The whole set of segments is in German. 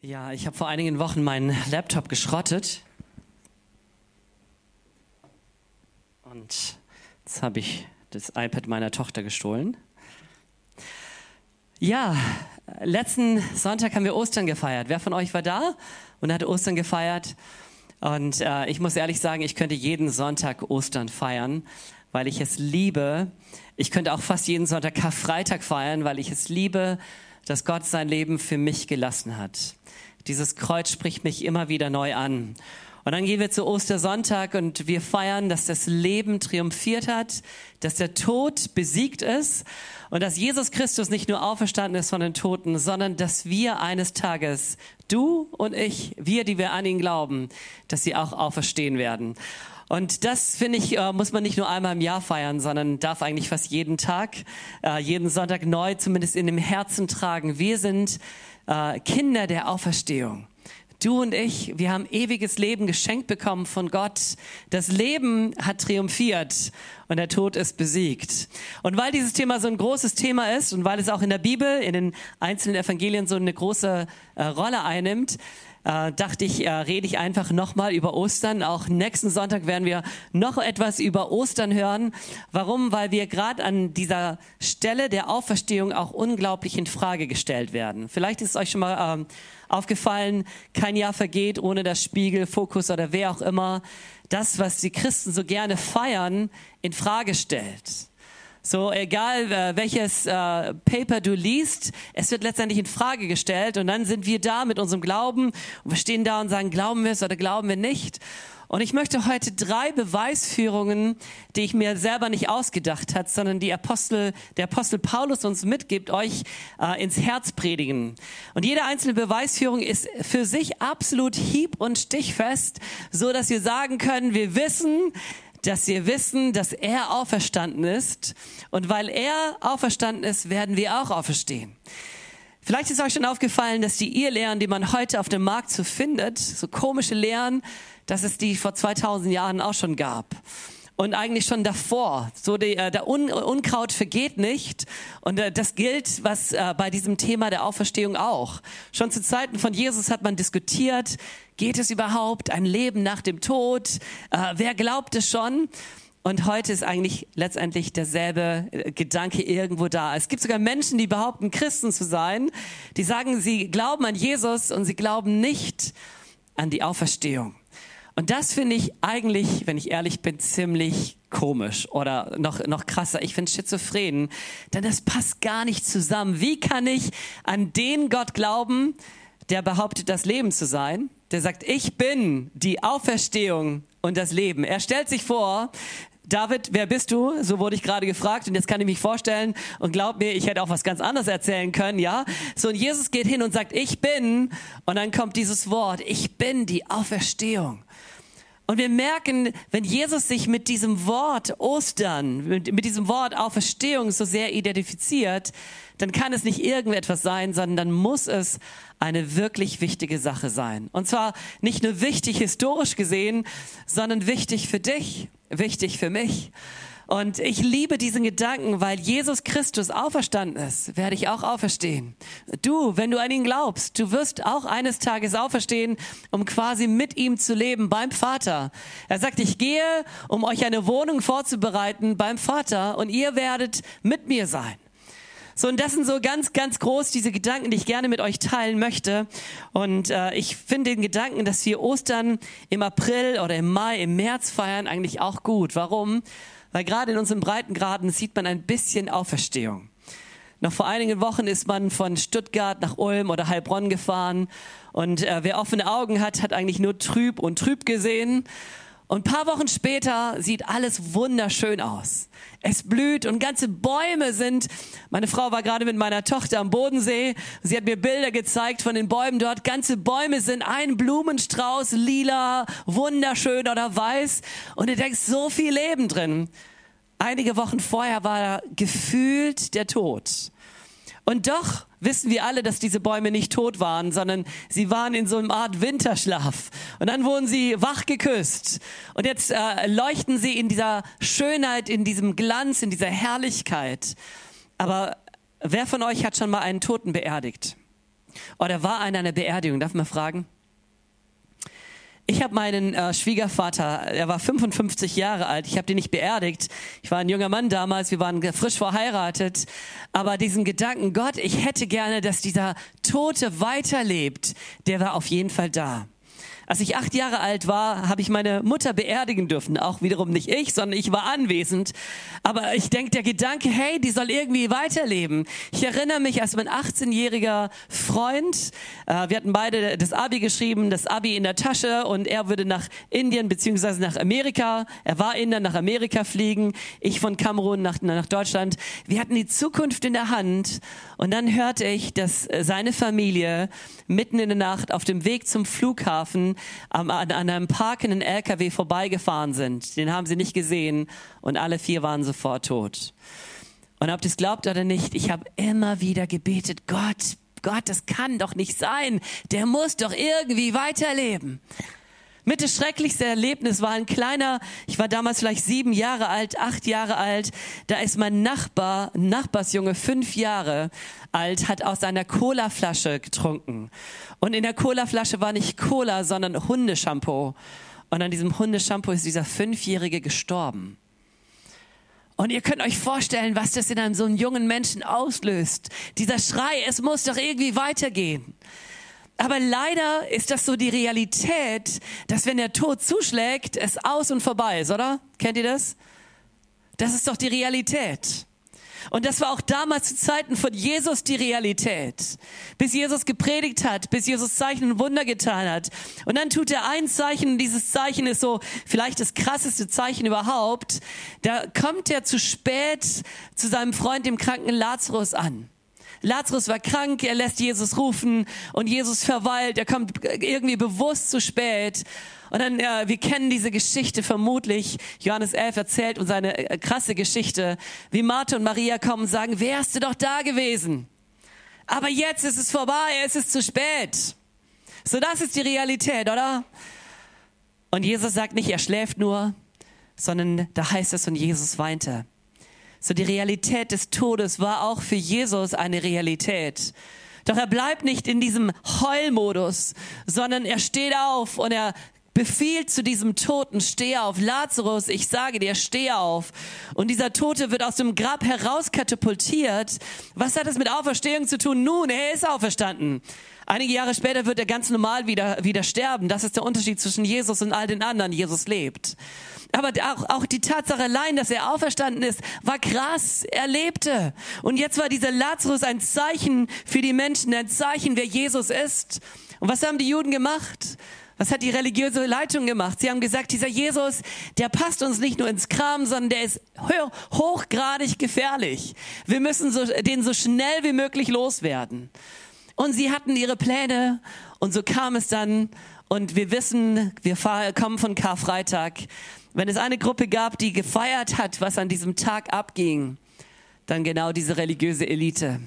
Ja, ich habe vor einigen Wochen meinen Laptop geschrottet. Und jetzt habe ich das iPad meiner Tochter gestohlen. Ja, letzten Sonntag haben wir Ostern gefeiert. Wer von euch war da und hat Ostern gefeiert? Und äh, ich muss ehrlich sagen, ich könnte jeden Sonntag Ostern feiern, weil ich es liebe. Ich könnte auch fast jeden Sonntag Karfreitag feiern, weil ich es liebe, dass Gott sein Leben für mich gelassen hat. Dieses Kreuz spricht mich immer wieder neu an. Und dann gehen wir zu Ostersonntag und wir feiern, dass das Leben triumphiert hat, dass der Tod besiegt ist und dass Jesus Christus nicht nur auferstanden ist von den Toten, sondern dass wir eines Tages, du und ich, wir, die wir an ihn glauben, dass sie auch auferstehen werden. Und das, finde ich, äh, muss man nicht nur einmal im Jahr feiern, sondern darf eigentlich fast jeden Tag, äh, jeden Sonntag neu zumindest in dem Herzen tragen. Wir sind äh, Kinder der Auferstehung. Du und ich, wir haben ewiges Leben geschenkt bekommen von Gott. Das Leben hat triumphiert und der Tod ist besiegt. Und weil dieses Thema so ein großes Thema ist und weil es auch in der Bibel, in den einzelnen Evangelien so eine große Rolle einnimmt, äh, dachte ich, äh, rede ich einfach nochmal über Ostern. Auch nächsten Sonntag werden wir noch etwas über Ostern hören. Warum? Weil wir gerade an dieser Stelle der Auferstehung auch unglaublich in Frage gestellt werden. Vielleicht ist euch schon mal äh, aufgefallen, kein Jahr vergeht ohne das Spiegel, Fokus oder wer auch immer das, was die Christen so gerne feiern, in Frage stellt. So, egal äh, welches äh, Paper du liest, es wird letztendlich in Frage gestellt und dann sind wir da mit unserem Glauben und wir stehen da und sagen, glauben wir es oder glauben wir nicht. Und ich möchte heute drei Beweisführungen, die ich mir selber nicht ausgedacht hat, sondern die Apostel, der Apostel Paulus uns mitgibt, euch äh, ins Herz predigen. Und jede einzelne Beweisführung ist für sich absolut hieb- und stichfest, so dass wir sagen können, wir wissen, dass wir wissen, dass er auferstanden ist. Und weil er auferstanden ist, werden wir auch auferstehen. Vielleicht ist euch schon aufgefallen, dass die Irrlehren, die man heute auf dem Markt so findet, so komische Lehren, dass es die vor 2000 Jahren auch schon gab und eigentlich schon davor. So die, äh, der Un Unkraut vergeht nicht und äh, das gilt, was äh, bei diesem Thema der Auferstehung auch. Schon zu Zeiten von Jesus hat man diskutiert, geht es überhaupt ein Leben nach dem Tod? Äh, wer glaubt es schon? Und heute ist eigentlich letztendlich derselbe äh, Gedanke irgendwo da. Es gibt sogar Menschen, die behaupten, Christen zu sein, die sagen, sie glauben an Jesus und sie glauben nicht an die Auferstehung. Und das finde ich eigentlich, wenn ich ehrlich bin, ziemlich komisch oder noch, noch krasser. Ich finde schizophren, denn das passt gar nicht zusammen. Wie kann ich an den Gott glauben, der behauptet, das Leben zu sein? Der sagt, ich bin die Auferstehung und das Leben. Er stellt sich vor, David, wer bist du? So wurde ich gerade gefragt und jetzt kann ich mich vorstellen und glaub mir, ich hätte auch was ganz anderes erzählen können, ja? So und Jesus geht hin und sagt, ich bin und dann kommt dieses Wort, ich bin die Auferstehung. Und wir merken, wenn Jesus sich mit diesem Wort Ostern, mit, mit, diesem Wort Auferstehung so sehr identifiziert, dann kann es nicht irgendetwas sein, sondern dann muss es eine wirklich wichtige Sache sein. Und zwar nicht nur wichtig historisch gesehen, sondern wichtig für dich, wichtig für mich. Und ich liebe diesen Gedanken, weil Jesus Christus auferstanden ist, werde ich auch auferstehen. Du, wenn du an ihn glaubst, du wirst auch eines Tages auferstehen, um quasi mit ihm zu leben beim Vater. Er sagt, ich gehe, um euch eine Wohnung vorzubereiten beim Vater und ihr werdet mit mir sein. So, und das sind so ganz, ganz groß diese Gedanken, die ich gerne mit euch teilen möchte. Und äh, ich finde den Gedanken, dass wir Ostern im April oder im Mai, im März feiern, eigentlich auch gut. Warum? Weil gerade in unseren Breitengraden sieht man ein bisschen Auferstehung. Noch vor einigen Wochen ist man von Stuttgart nach Ulm oder Heilbronn gefahren und äh, wer offene Augen hat, hat eigentlich nur trüb und trüb gesehen. Und paar Wochen später sieht alles wunderschön aus. Es blüht und ganze Bäume sind. Meine Frau war gerade mit meiner Tochter am Bodensee. Sie hat mir Bilder gezeigt von den Bäumen dort. Ganze Bäume sind ein Blumenstrauß, lila, wunderschön oder weiß. Und du denkst, so viel Leben drin. Einige Wochen vorher war gefühlt der Tod. Und doch wissen wir alle, dass diese Bäume nicht tot waren, sondern sie waren in so einer Art Winterschlaf. Und dann wurden sie wach geküsst. Und jetzt äh, leuchten sie in dieser Schönheit, in diesem Glanz, in dieser Herrlichkeit. Aber wer von euch hat schon mal einen Toten beerdigt? Oder war einer eine Beerdigung? Darf man fragen? Ich habe meinen äh, Schwiegervater, er war 55 Jahre alt, ich habe den nicht beerdigt. Ich war ein junger Mann damals, wir waren frisch verheiratet. Aber diesen Gedanken, Gott, ich hätte gerne, dass dieser Tote weiterlebt, der war auf jeden Fall da. Als ich acht Jahre alt war, habe ich meine Mutter beerdigen dürfen. Auch wiederum nicht ich, sondern ich war anwesend. Aber ich denke, der Gedanke, hey, die soll irgendwie weiterleben. Ich erinnere mich, als mein 18-jähriger Freund, äh, wir hatten beide das Abi geschrieben, das Abi in der Tasche und er würde nach Indien beziehungsweise nach Amerika, er war Inder, nach Amerika fliegen, ich von Kamerun nach, nach Deutschland. Wir hatten die Zukunft in der Hand und dann hörte ich, dass seine Familie mitten in der Nacht auf dem Weg zum Flughafen an, an einem parkenden LKW vorbeigefahren sind. Den haben sie nicht gesehen und alle vier waren sofort tot. Und ob das glaubt oder nicht, ich habe immer wieder gebetet, Gott, Gott, das kann doch nicht sein. Der muss doch irgendwie weiterleben. Mit das schrecklichste Erlebnis war ein kleiner, ich war damals vielleicht sieben Jahre alt, acht Jahre alt, da ist mein Nachbar, Nachbarsjunge, fünf Jahre alt, hat aus einer Colaflasche getrunken. Und in der Colaflasche war nicht Cola, sondern Hundeshampoo. Und an diesem Hundeshampoo ist dieser Fünfjährige gestorben. Und ihr könnt euch vorstellen, was das in einem so einen jungen Menschen auslöst. Dieser Schrei, es muss doch irgendwie weitergehen. Aber leider ist das so die Realität, dass wenn der Tod zuschlägt, es aus und vorbei ist, oder? Kennt ihr das? Das ist doch die Realität. Und das war auch damals zu Zeiten von Jesus die Realität. Bis Jesus gepredigt hat, bis Jesus Zeichen und Wunder getan hat. Und dann tut er ein Zeichen, und dieses Zeichen ist so vielleicht das krasseste Zeichen überhaupt. Da kommt er zu spät zu seinem Freund, dem kranken Lazarus an. Lazarus war krank, er lässt Jesus rufen und Jesus verweilt, er kommt irgendwie bewusst zu spät. Und dann, ja, wir kennen diese Geschichte vermutlich. Johannes 11 erzählt uns eine äh, krasse Geschichte, wie Martha und Maria kommen und sagen, wärst du doch da gewesen. Aber jetzt ist es vorbei, es ist zu spät. So, das ist die Realität, oder? Und Jesus sagt nicht, er schläft nur, sondern da heißt es, und Jesus weinte. So die Realität des Todes war auch für Jesus eine Realität. Doch er bleibt nicht in diesem Heulmodus, sondern er steht auf und er befiehlt zu diesem Toten, steh auf. Lazarus, ich sage dir, steh auf. Und dieser Tote wird aus dem Grab herauskatapultiert. Was hat das mit Auferstehung zu tun? Nun, er ist auferstanden. Einige Jahre später wird er ganz normal wieder, wieder sterben. Das ist der Unterschied zwischen Jesus und all den anderen. Jesus lebt. Aber auch, auch die Tatsache allein, dass er auferstanden ist, war krass. Er lebte. Und jetzt war dieser Lazarus ein Zeichen für die Menschen, ein Zeichen, wer Jesus ist. Und was haben die Juden gemacht? Was hat die religiöse Leitung gemacht? Sie haben gesagt, dieser Jesus, der passt uns nicht nur ins Kram, sondern der ist hochgradig gefährlich. Wir müssen so, den so schnell wie möglich loswerden. Und sie hatten ihre Pläne und so kam es dann. Und wir wissen, wir kommen von Karfreitag. Wenn es eine Gruppe gab, die gefeiert hat, was an diesem Tag abging, dann genau diese religiöse Elite.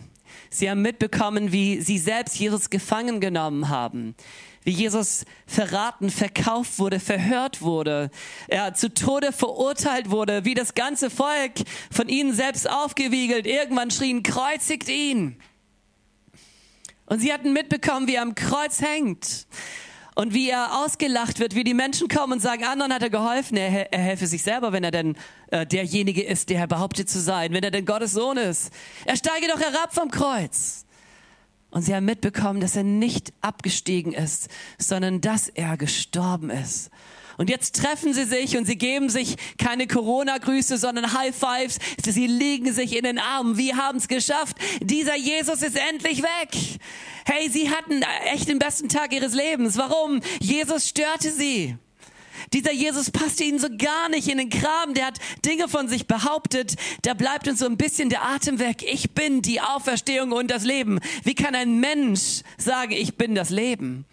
Sie haben mitbekommen, wie sie selbst Jesus gefangen genommen haben, wie Jesus verraten, verkauft wurde, verhört wurde, er zu Tode verurteilt wurde, wie das ganze Volk von ihnen selbst aufgewiegelt, irgendwann schrien, kreuzigt ihn. Und sie hatten mitbekommen, wie er am Kreuz hängt und wie er ausgelacht wird, wie die Menschen kommen und sagen, anderen hat er geholfen, er, er helfe sich selber, wenn er denn äh, derjenige ist, der er behauptet zu sein, wenn er denn Gottes Sohn ist. Er steige doch herab vom Kreuz. Und sie haben mitbekommen, dass er nicht abgestiegen ist, sondern dass er gestorben ist. Und jetzt treffen sie sich und sie geben sich keine Corona-Grüße, sondern High Fives. Sie liegen sich in den Armen. Wir haben es geschafft. Dieser Jesus ist endlich weg. Hey, sie hatten echt den besten Tag ihres Lebens. Warum? Jesus störte sie. Dieser Jesus passte ihnen so gar nicht in den Kram. Der hat Dinge von sich behauptet. Da bleibt uns so ein bisschen der Atem weg. Ich bin die Auferstehung und das Leben. Wie kann ein Mensch sagen, ich bin das Leben?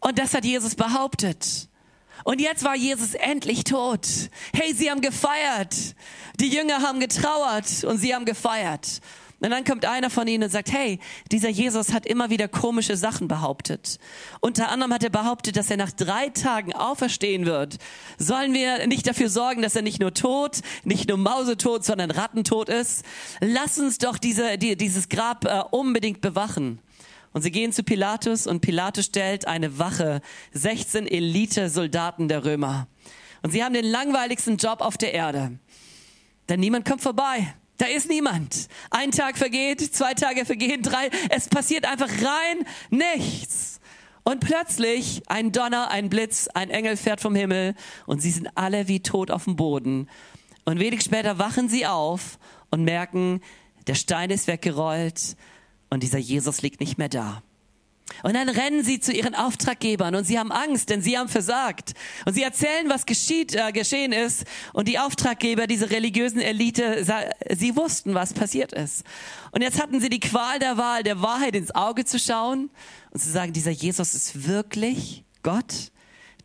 Und das hat Jesus behauptet. Und jetzt war Jesus endlich tot. Hey, sie haben gefeiert. Die Jünger haben getrauert und sie haben gefeiert. Und dann kommt einer von ihnen und sagt, hey, dieser Jesus hat immer wieder komische Sachen behauptet. Unter anderem hat er behauptet, dass er nach drei Tagen auferstehen wird. Sollen wir nicht dafür sorgen, dass er nicht nur tot, nicht nur mausetot, sondern rattentot ist? Lass uns doch diese, die, dieses Grab äh, unbedingt bewachen. Und sie gehen zu Pilatus und Pilatus stellt eine Wache, 16 Elite-Soldaten der Römer. Und sie haben den langweiligsten Job auf der Erde. Denn niemand kommt vorbei. Da ist niemand. Ein Tag vergeht, zwei Tage vergehen, drei. Es passiert einfach rein nichts. Und plötzlich ein Donner, ein Blitz, ein Engel fährt vom Himmel und sie sind alle wie tot auf dem Boden. Und wenig später wachen sie auf und merken, der Stein ist weggerollt und dieser Jesus liegt nicht mehr da. Und dann rennen sie zu ihren Auftraggebern und sie haben Angst, denn sie haben versagt. Und sie erzählen, was geschieht, äh, geschehen ist. Und die Auftraggeber, diese religiösen Elite, sie wussten, was passiert ist. Und jetzt hatten sie die Qual der Wahl, der Wahrheit ins Auge zu schauen und zu sagen, dieser Jesus ist wirklich Gott.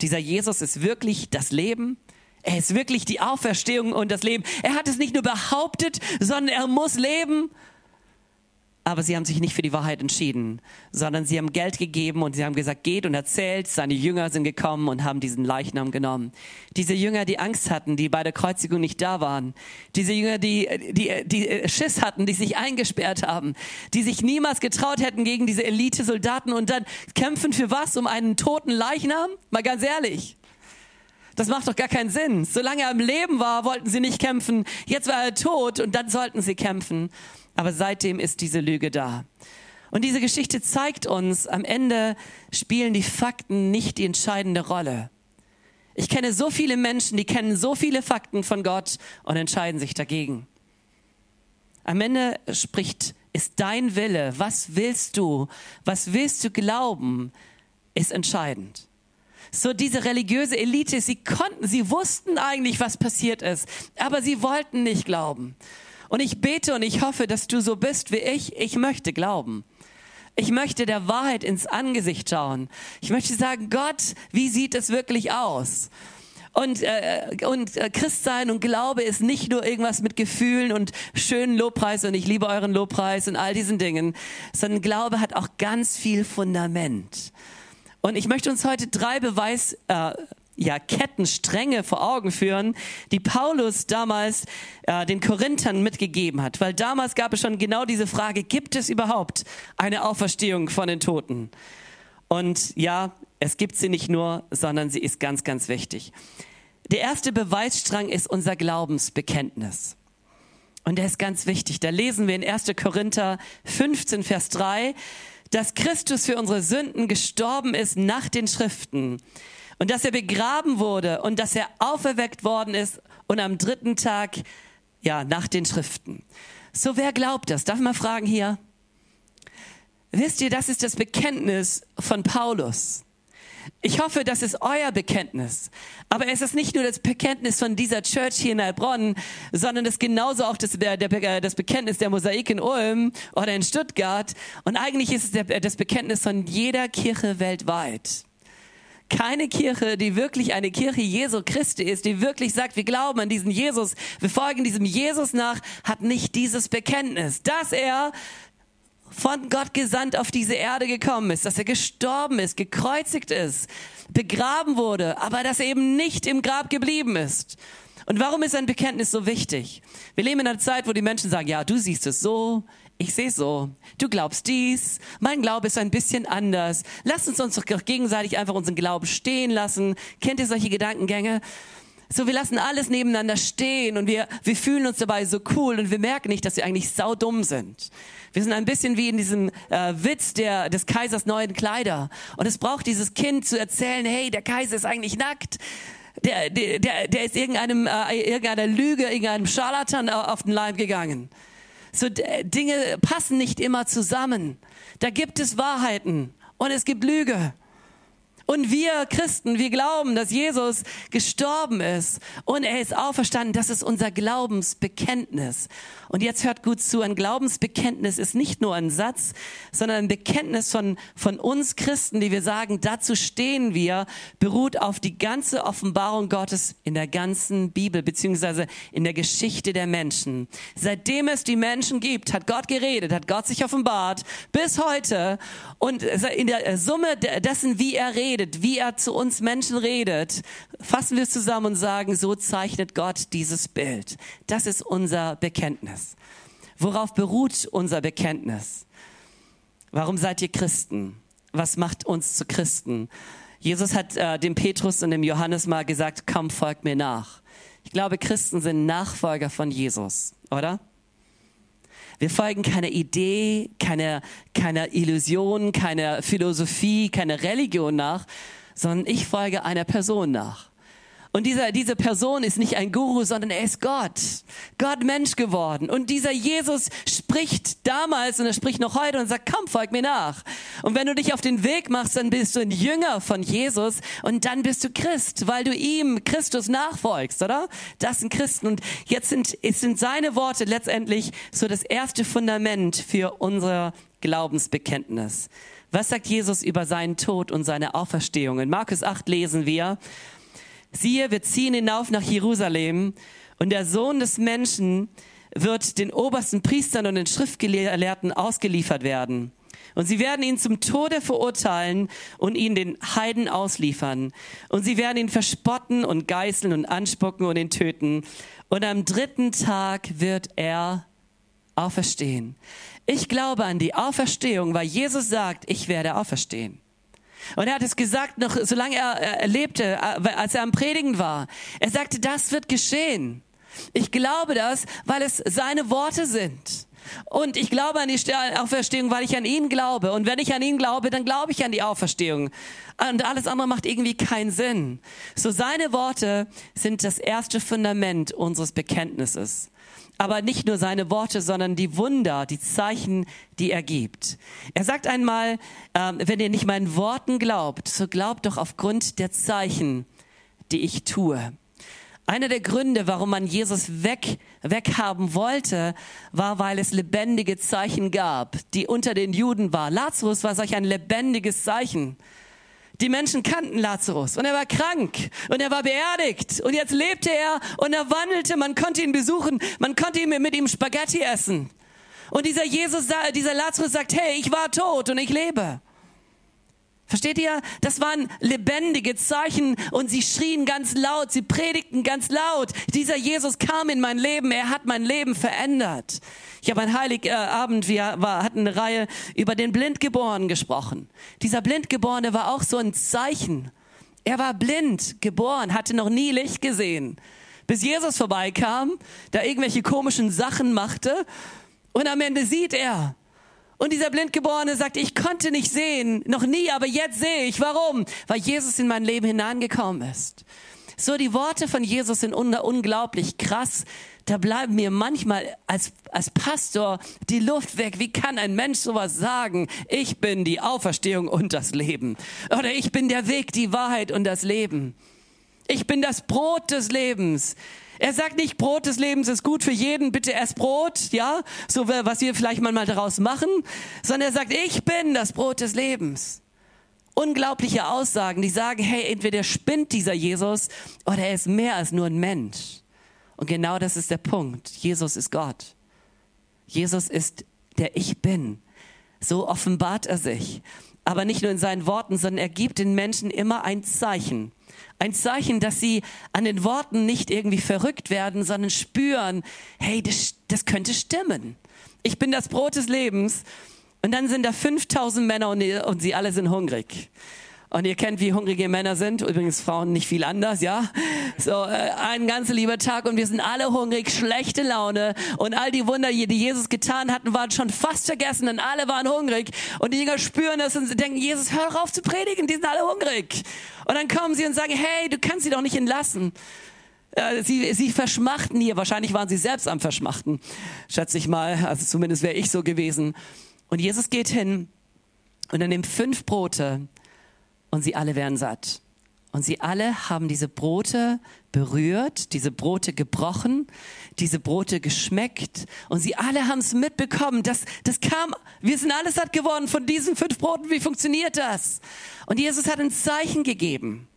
Dieser Jesus ist wirklich das Leben. Er ist wirklich die Auferstehung und das Leben. Er hat es nicht nur behauptet, sondern er muss leben aber sie haben sich nicht für die Wahrheit entschieden, sondern sie haben Geld gegeben und sie haben gesagt, geht und erzählt. Seine Jünger sind gekommen und haben diesen Leichnam genommen. Diese Jünger, die Angst hatten, die bei der Kreuzigung nicht da waren. Diese Jünger, die, die, die Schiss hatten, die sich eingesperrt haben, die sich niemals getraut hätten gegen diese Elite-Soldaten und dann kämpfen für was? Um einen toten Leichnam? Mal ganz ehrlich. Das macht doch gar keinen Sinn. Solange er im Leben war, wollten sie nicht kämpfen. Jetzt war er tot und dann sollten sie kämpfen. Aber seitdem ist diese Lüge da. Und diese Geschichte zeigt uns, am Ende spielen die Fakten nicht die entscheidende Rolle. Ich kenne so viele Menschen, die kennen so viele Fakten von Gott und entscheiden sich dagegen. Am Ende spricht, ist dein Wille, was willst du, was willst du glauben, ist entscheidend. So diese religiöse Elite, sie konnten, sie wussten eigentlich, was passiert ist, aber sie wollten nicht glauben. Und ich bete und ich hoffe, dass du so bist wie ich. Ich möchte glauben. Ich möchte der Wahrheit ins Angesicht schauen. Ich möchte sagen, Gott, wie sieht es wirklich aus? Und, äh, und äh, Christsein und Glaube ist nicht nur irgendwas mit Gefühlen und schönen Lobpreis und ich liebe euren Lobpreis und all diesen Dingen, sondern Glaube hat auch ganz viel Fundament. Und ich möchte uns heute drei Beweis, äh, ja, Kettenstränge vor Augen führen, die Paulus damals äh, den Korinthern mitgegeben hat. Weil damals gab es schon genau diese Frage, gibt es überhaupt eine Auferstehung von den Toten? Und ja, es gibt sie nicht nur, sondern sie ist ganz, ganz wichtig. Der erste Beweisstrang ist unser Glaubensbekenntnis. Und der ist ganz wichtig. Da lesen wir in 1. Korinther 15, Vers 3, dass Christus für unsere Sünden gestorben ist nach den Schriften und dass er begraben wurde und dass er auferweckt worden ist und am dritten Tag, ja, nach den Schriften. So, wer glaubt das? Darf ich mal fragen hier? Wisst ihr, das ist das Bekenntnis von Paulus. Ich hoffe, das ist euer Bekenntnis. Aber es ist nicht nur das Bekenntnis von dieser Church hier in Heilbronn, sondern es ist genauso auch das, der, der, das Bekenntnis der Mosaik in Ulm oder in Stuttgart. Und eigentlich ist es der, das Bekenntnis von jeder Kirche weltweit keine Kirche, die wirklich eine Kirche Jesu Christi ist, die wirklich sagt, wir glauben an diesen Jesus, wir folgen diesem Jesus nach, hat nicht dieses Bekenntnis, dass er von Gott gesandt auf diese Erde gekommen ist, dass er gestorben ist, gekreuzigt ist, begraben wurde, aber dass er eben nicht im Grab geblieben ist. Und warum ist ein Bekenntnis so wichtig? Wir leben in einer Zeit, wo die Menschen sagen, ja, du siehst es so, ich sehe so. Du glaubst dies. Mein Glaube ist ein bisschen anders. Lass uns uns doch gegenseitig einfach unseren Glauben stehen lassen. Kennt ihr solche Gedankengänge? So, wir lassen alles nebeneinander stehen und wir, wir fühlen uns dabei so cool und wir merken nicht, dass wir eigentlich saudumm sind. Wir sind ein bisschen wie in diesem äh, Witz der, des Kaisers neuen Kleider. Und es braucht dieses Kind zu erzählen, hey, der Kaiser ist eigentlich nackt. Der, der, der, der ist irgendeinem, äh, irgendeiner Lüge, irgendeinem Scharlatan auf den Leib gegangen. So Dinge passen nicht immer zusammen. Da gibt es Wahrheiten und es gibt Lüge. Und wir Christen, wir glauben, dass Jesus gestorben ist und er ist auferstanden. Das ist unser Glaubensbekenntnis. Und jetzt hört gut zu, ein Glaubensbekenntnis ist nicht nur ein Satz, sondern ein Bekenntnis von, von uns Christen, die wir sagen, dazu stehen wir, beruht auf die ganze Offenbarung Gottes in der ganzen Bibel, beziehungsweise in der Geschichte der Menschen. Seitdem es die Menschen gibt, hat Gott geredet, hat Gott sich offenbart, bis heute. Und in der Summe dessen, wie er redet, wie er zu uns Menschen redet, fassen wir es zusammen und sagen, so zeichnet Gott dieses Bild. Das ist unser Bekenntnis. Worauf beruht unser Bekenntnis? Warum seid ihr Christen? Was macht uns zu Christen? Jesus hat äh, dem Petrus und dem Johannes mal gesagt, komm, folgt mir nach. Ich glaube, Christen sind Nachfolger von Jesus, oder? Wir folgen keiner Idee, keiner, keiner Illusion, keiner Philosophie, keiner Religion nach, sondern ich folge einer Person nach. Und dieser, diese Person ist nicht ein Guru, sondern er ist Gott. Gott Mensch geworden. Und dieser Jesus spricht damals und er spricht noch heute und sagt, komm, folg mir nach. Und wenn du dich auf den Weg machst, dann bist du ein Jünger von Jesus und dann bist du Christ, weil du ihm, Christus, nachfolgst, oder? Das sind Christen. Und jetzt sind, es sind seine Worte letztendlich so das erste Fundament für unser Glaubensbekenntnis. Was sagt Jesus über seinen Tod und seine Auferstehung? In Markus 8 lesen wir, siehe, wir ziehen hinauf nach Jerusalem und der Sohn des Menschen wird den obersten Priestern und den Schriftgelehrten ausgeliefert werden. Und sie werden ihn zum Tode verurteilen und ihn den Heiden ausliefern. Und sie werden ihn verspotten und geißeln und anspucken und ihn töten. Und am dritten Tag wird er auferstehen. Ich glaube an die Auferstehung, weil Jesus sagt, ich werde auferstehen. Und er hat es gesagt, noch solange er, lebte, äh, als er am Predigen war. Er sagte, das wird geschehen. Ich glaube das, weil es seine Worte sind. Und ich glaube an die Auferstehung, weil ich an ihn glaube. Und wenn ich an ihn glaube, dann glaube ich an die Auferstehung. Und alles andere macht irgendwie keinen Sinn. So seine Worte sind das erste Fundament unseres Bekenntnisses aber nicht nur seine Worte, sondern die Wunder, die Zeichen, die er gibt. Er sagt einmal, ähm, wenn ihr nicht meinen Worten glaubt, so glaubt doch aufgrund der Zeichen, die ich tue. Einer der Gründe, warum man Jesus weg, weghaben wollte, war, weil es lebendige Zeichen gab, die unter den Juden war. Lazarus war solch ein lebendiges Zeichen. Die Menschen kannten Lazarus und er war krank und er war beerdigt und jetzt lebte er und er wandelte, man konnte ihn besuchen, man konnte mit ihm Spaghetti essen. Und dieser Jesus, dieser Lazarus sagt, hey, ich war tot und ich lebe. Versteht ihr? Das waren lebendige Zeichen und sie schrien ganz laut, sie predigten ganz laut. Dieser Jesus kam in mein Leben, er hat mein Leben verändert. Ich habe ein Heiligabend, wir hatten eine Reihe über den Blindgeborenen gesprochen. Dieser Blindgeborene war auch so ein Zeichen. Er war blind geboren, hatte noch nie Licht gesehen. Bis Jesus vorbeikam, da irgendwelche komischen Sachen machte und am Ende sieht er. Und dieser Blindgeborene sagt, ich konnte nicht sehen, noch nie, aber jetzt sehe ich. Warum? Weil Jesus in mein Leben hineingekommen ist. So, die Worte von Jesus sind un unglaublich krass. Da bleiben mir manchmal als, als Pastor die Luft weg. Wie kann ein Mensch sowas sagen? Ich bin die Auferstehung und das Leben. Oder ich bin der Weg, die Wahrheit und das Leben. Ich bin das Brot des Lebens. Er sagt nicht, Brot des Lebens ist gut für jeden, bitte ess Brot, ja, so was wir vielleicht mal daraus machen, sondern er sagt, ich bin das Brot des Lebens. Unglaubliche Aussagen, die sagen, hey, entweder spinnt dieser Jesus oder er ist mehr als nur ein Mensch. Und genau das ist der Punkt. Jesus ist Gott. Jesus ist der Ich Bin. So offenbart er sich. Aber nicht nur in seinen Worten, sondern er gibt den Menschen immer ein Zeichen. Ein Zeichen, dass sie an den Worten nicht irgendwie verrückt werden, sondern spüren, hey, das, das könnte stimmen. Ich bin das Brot des Lebens. Und dann sind da 5000 Männer und, und sie alle sind hungrig. Und ihr kennt, wie hungrige Männer sind. Übrigens Frauen nicht viel anders, ja. So, äh, ein ganz lieber Tag und wir sind alle hungrig, schlechte Laune. Und all die Wunder, die Jesus getan hatten, waren schon fast vergessen und alle waren hungrig. Und die Jünger spüren das und denken, Jesus, hör auf zu predigen, die sind alle hungrig. Und dann kommen sie und sagen, hey, du kannst sie doch nicht entlassen. Äh, sie, sie verschmachten hier. Wahrscheinlich waren sie selbst am Verschmachten, schätze ich mal. Also zumindest wäre ich so gewesen. Und Jesus geht hin und er nimmt fünf Brote und sie alle werden satt. Und sie alle haben diese Brote berührt, diese Brote gebrochen, diese Brote geschmeckt und sie alle haben es mitbekommen. Das, das kam, wir sind alle satt geworden von diesen fünf Broten. Wie funktioniert das? Und Jesus hat ein Zeichen gegeben.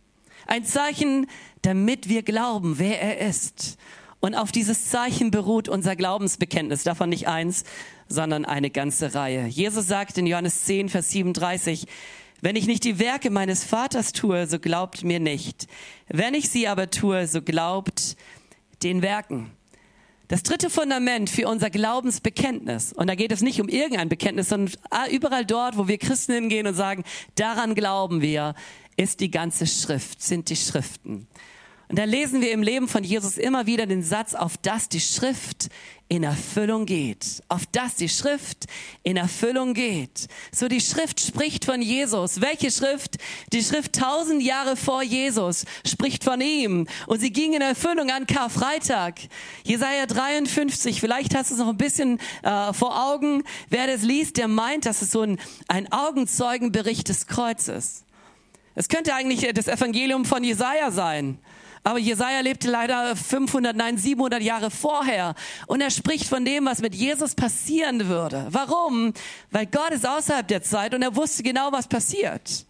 Ein Zeichen, damit wir glauben, wer er ist. Und auf dieses Zeichen beruht unser Glaubensbekenntnis. Davon nicht eins, sondern eine ganze Reihe. Jesus sagt in Johannes 10, Vers 37, wenn ich nicht die Werke meines Vaters tue, so glaubt mir nicht. Wenn ich sie aber tue, so glaubt den Werken. Das dritte Fundament für unser Glaubensbekenntnis, und da geht es nicht um irgendein Bekenntnis, sondern überall dort, wo wir Christen hingehen und sagen, daran glauben wir, ist die ganze Schrift, sind die Schriften. Und da lesen wir im Leben von Jesus immer wieder den Satz, auf das die Schrift in Erfüllung geht. Auf das die Schrift in Erfüllung geht. So die Schrift spricht von Jesus. Welche Schrift? Die Schrift tausend Jahre vor Jesus spricht von ihm. Und sie ging in Erfüllung an Karfreitag. Jesaja 53. Vielleicht hast du es noch ein bisschen äh, vor Augen. Wer das liest, der meint, dass es so ein, ein Augenzeugenbericht des Kreuzes. Es könnte eigentlich das Evangelium von Jesaja sein. Aber Jesaja lebte leider 500, nein, 700 Jahre vorher. Und er spricht von dem, was mit Jesus passieren würde. Warum? Weil Gott ist außerhalb der Zeit und er wusste genau, was passiert.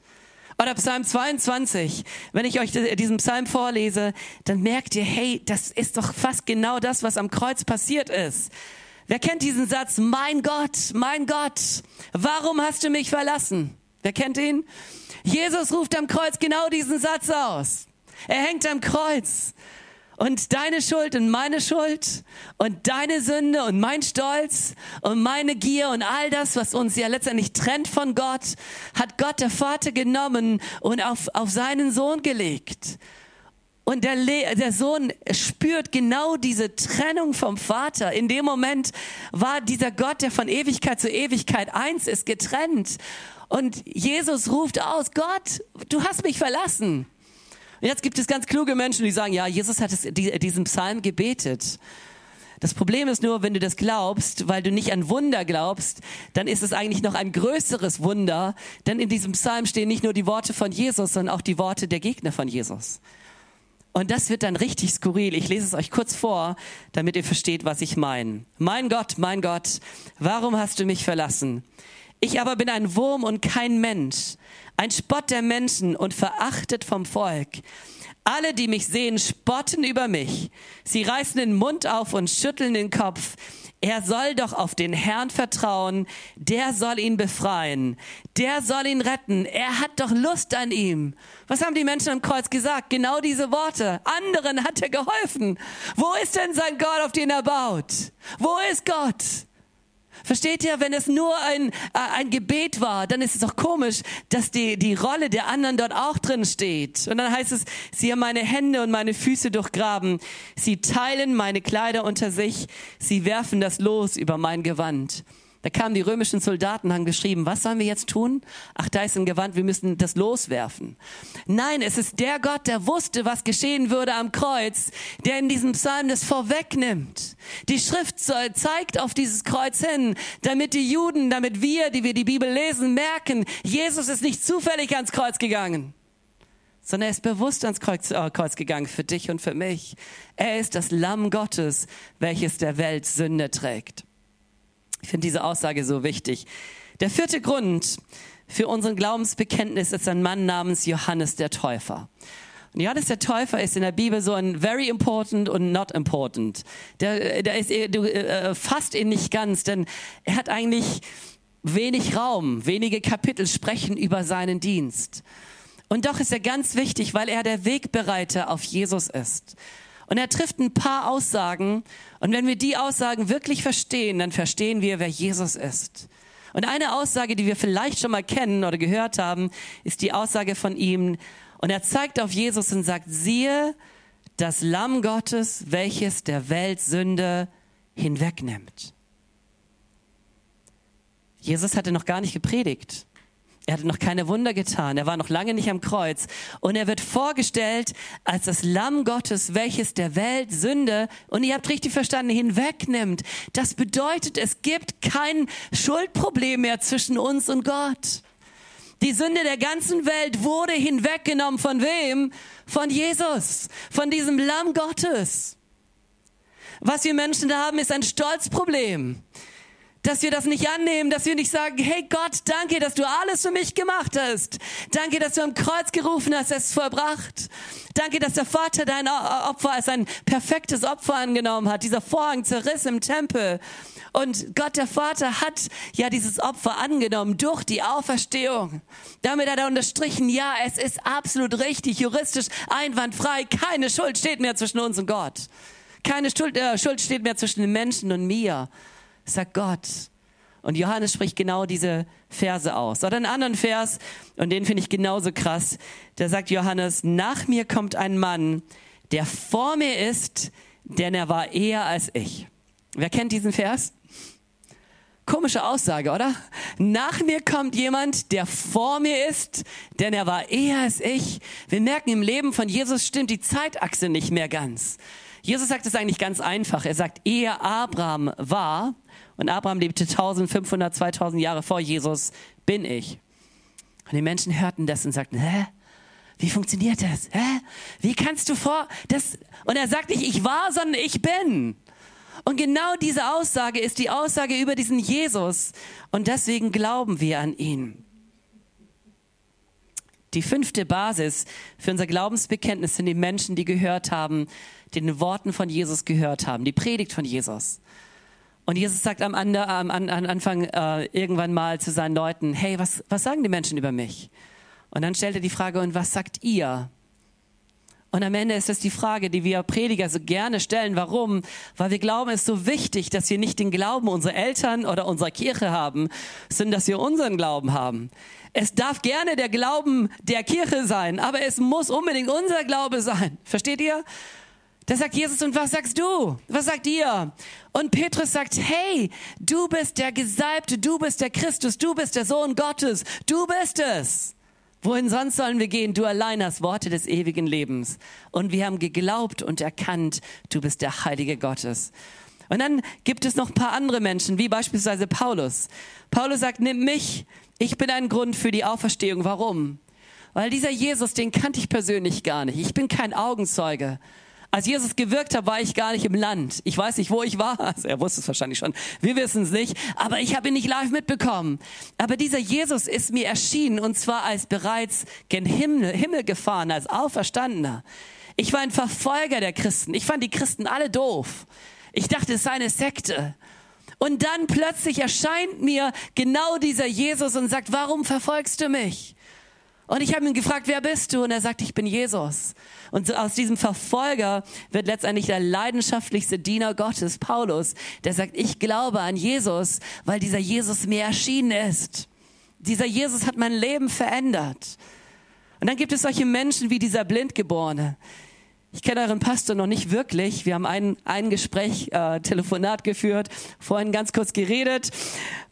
Oder Psalm 22, wenn ich euch diesen Psalm vorlese, dann merkt ihr, hey, das ist doch fast genau das, was am Kreuz passiert ist. Wer kennt diesen Satz? Mein Gott, mein Gott, warum hast du mich verlassen? Wer kennt ihn? Jesus ruft am Kreuz genau diesen Satz aus. Er hängt am Kreuz. Und deine Schuld und meine Schuld und deine Sünde und mein Stolz und meine Gier und all das, was uns ja letztendlich trennt von Gott, hat Gott der Vater genommen und auf, auf seinen Sohn gelegt. Und der, Le der Sohn spürt genau diese Trennung vom Vater. In dem Moment war dieser Gott, der von Ewigkeit zu Ewigkeit eins ist, getrennt. Und Jesus ruft aus, Gott, du hast mich verlassen. Und jetzt gibt es ganz kluge Menschen, die sagen, ja, Jesus hat es, diesen Psalm gebetet. Das Problem ist nur, wenn du das glaubst, weil du nicht an Wunder glaubst, dann ist es eigentlich noch ein größeres Wunder, denn in diesem Psalm stehen nicht nur die Worte von Jesus, sondern auch die Worte der Gegner von Jesus. Und das wird dann richtig skurril. Ich lese es euch kurz vor, damit ihr versteht, was ich meine. Mein Gott, mein Gott, warum hast du mich verlassen? Ich aber bin ein Wurm und kein Mensch, ein Spott der Menschen und verachtet vom Volk. Alle, die mich sehen, spotten über mich. Sie reißen den Mund auf und schütteln den Kopf. Er soll doch auf den Herrn vertrauen, der soll ihn befreien, der soll ihn retten, er hat doch Lust an ihm. Was haben die Menschen am Kreuz gesagt? Genau diese Worte. Anderen hat er geholfen. Wo ist denn sein Gott, auf den er baut? Wo ist Gott? Versteht ihr, wenn es nur ein, äh, ein Gebet war, dann ist es doch komisch, dass die, die Rolle der anderen dort auch drin steht. Und dann heißt es, sie haben meine Hände und meine Füße durchgraben. Sie teilen meine Kleider unter sich. Sie werfen das Los über mein Gewand. Da kamen die römischen Soldaten, haben geschrieben, was sollen wir jetzt tun? Ach, da ist ein Gewand, wir müssen das loswerfen. Nein, es ist der Gott, der wusste, was geschehen würde am Kreuz, der in diesem Psalm das vorwegnimmt. Die Schrift zeigt auf dieses Kreuz hin, damit die Juden, damit wir, die wir die Bibel lesen, merken, Jesus ist nicht zufällig ans Kreuz gegangen sondern er ist bewusst ans Kreuz, äh, Kreuz, gegangen für dich und für mich. Er ist das Lamm Gottes, welches der Welt Sünde trägt. Ich finde diese Aussage so wichtig. Der vierte Grund für unseren Glaubensbekenntnis ist ein Mann namens Johannes der Täufer. Und Johannes der Täufer ist in der Bibel so ein very important und not important. Der, der ist, du äh, fasst ihn nicht ganz, denn er hat eigentlich wenig Raum, wenige Kapitel sprechen über seinen Dienst. Und doch ist er ganz wichtig, weil er der Wegbereiter auf Jesus ist. Und er trifft ein paar Aussagen. Und wenn wir die Aussagen wirklich verstehen, dann verstehen wir, wer Jesus ist. Und eine Aussage, die wir vielleicht schon mal kennen oder gehört haben, ist die Aussage von ihm. Und er zeigt auf Jesus und sagt, siehe das Lamm Gottes, welches der Welt Sünde hinwegnimmt. Jesus hatte noch gar nicht gepredigt. Er hatte noch keine Wunder getan. Er war noch lange nicht am Kreuz. Und er wird vorgestellt als das Lamm Gottes, welches der Welt Sünde, und ihr habt richtig verstanden, hinwegnimmt. Das bedeutet, es gibt kein Schuldproblem mehr zwischen uns und Gott. Die Sünde der ganzen Welt wurde hinweggenommen von wem? Von Jesus, von diesem Lamm Gottes. Was wir Menschen haben, ist ein Stolzproblem dass wir das nicht annehmen, dass wir nicht sagen, hey Gott, danke, dass du alles für mich gemacht hast. Danke, dass du am Kreuz gerufen hast, es vollbracht. Danke, dass der Vater dein Opfer als ein perfektes Opfer angenommen hat. Dieser Vorhang zerriss im Tempel. Und Gott, der Vater, hat ja dieses Opfer angenommen durch die Auferstehung. Damit hat er unterstrichen, ja, es ist absolut richtig, juristisch einwandfrei. Keine Schuld steht mehr zwischen uns und Gott. Keine Schuld, äh, Schuld steht mehr zwischen den Menschen und mir, sagt Gott. Und Johannes spricht genau diese Verse aus. Oder einen anderen Vers, und den finde ich genauso krass. Da sagt Johannes, nach mir kommt ein Mann, der vor mir ist, denn er war eher als ich. Wer kennt diesen Vers? Komische Aussage, oder? Nach mir kommt jemand, der vor mir ist, denn er war eher als ich. Wir merken, im Leben von Jesus stimmt die Zeitachse nicht mehr ganz. Jesus sagt es eigentlich ganz einfach. Er sagt, ehe Abraham war, und Abraham lebte 1500, 2000 Jahre vor Jesus, bin ich. Und die Menschen hörten das und sagten, hä? Wie funktioniert das? Hä? Wie kannst du vor, das, und er sagt nicht, ich war, sondern ich bin. Und genau diese Aussage ist die Aussage über diesen Jesus. Und deswegen glauben wir an ihn. Die fünfte Basis für unser Glaubensbekenntnis sind die Menschen, die gehört haben, die den Worten von Jesus gehört haben, die Predigt von Jesus. Und Jesus sagt am, am, am Anfang äh, irgendwann mal zu seinen Leuten, hey, was, was sagen die Menschen über mich? Und dann stellt er die Frage, und was sagt ihr? Und am Ende ist das die Frage, die wir Prediger so gerne stellen. Warum? Weil wir glauben, es ist so wichtig, dass wir nicht den Glauben unserer Eltern oder unserer Kirche haben, sondern dass wir unseren Glauben haben. Es darf gerne der Glauben der Kirche sein, aber es muss unbedingt unser Glaube sein. Versteht ihr? Da sagt Jesus, und was sagst du? Was sagt ihr? Und Petrus sagt, hey, du bist der Gesalbte, du bist der Christus, du bist der Sohn Gottes, du bist es. Wohin sonst sollen wir gehen? Du allein hast Worte des ewigen Lebens. Und wir haben geglaubt und erkannt, du bist der Heilige Gottes. Und dann gibt es noch ein paar andere Menschen, wie beispielsweise Paulus. Paulus sagt, nimm mich, ich bin ein Grund für die Auferstehung. Warum? Weil dieser Jesus, den kannte ich persönlich gar nicht. Ich bin kein Augenzeuge. Als Jesus gewirkt hat, war ich gar nicht im Land. Ich weiß nicht, wo ich war. Also er wusste es wahrscheinlich schon. Wir wissen es nicht. Aber ich habe ihn nicht live mitbekommen. Aber dieser Jesus ist mir erschienen und zwar als bereits gen Himmel, Himmel gefahren, als Auferstandener. Ich war ein Verfolger der Christen. Ich fand die Christen alle doof. Ich dachte, es sei eine Sekte. Und dann plötzlich erscheint mir genau dieser Jesus und sagt, warum verfolgst du mich? Und ich habe ihn gefragt, wer bist du? Und er sagt, ich bin Jesus. Und aus diesem Verfolger wird letztendlich der leidenschaftlichste Diener Gottes, Paulus, der sagt, ich glaube an Jesus, weil dieser Jesus mir erschienen ist. Dieser Jesus hat mein Leben verändert. Und dann gibt es solche Menschen wie dieser Blindgeborene. Ich kenne euren Pastor noch nicht wirklich. Wir haben ein, ein Gespräch, äh, Telefonat geführt, vorhin ganz kurz geredet